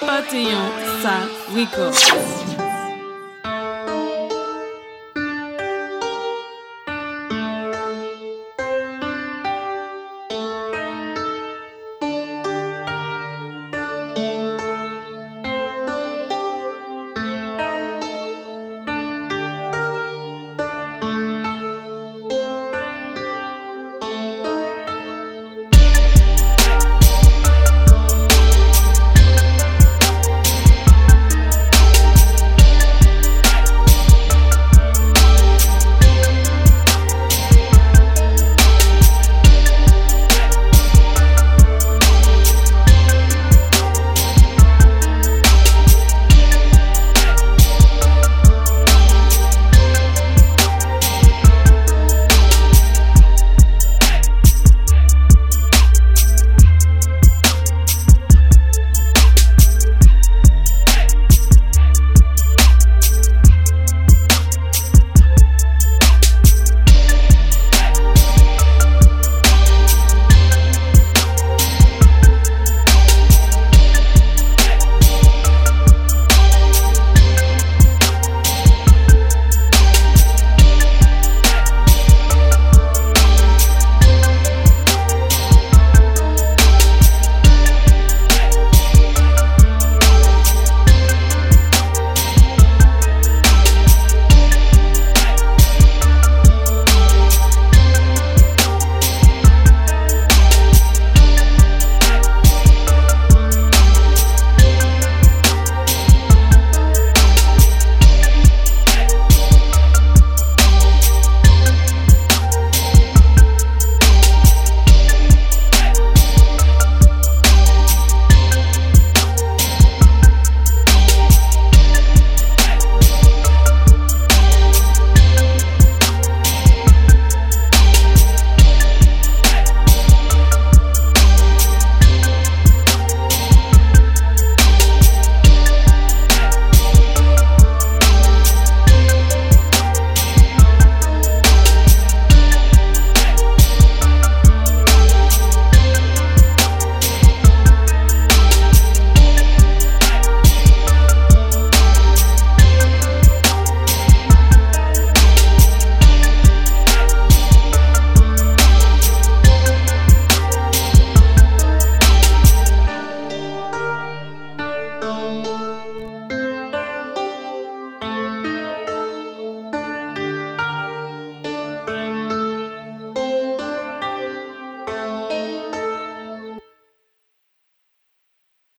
Panthéon, ça, record.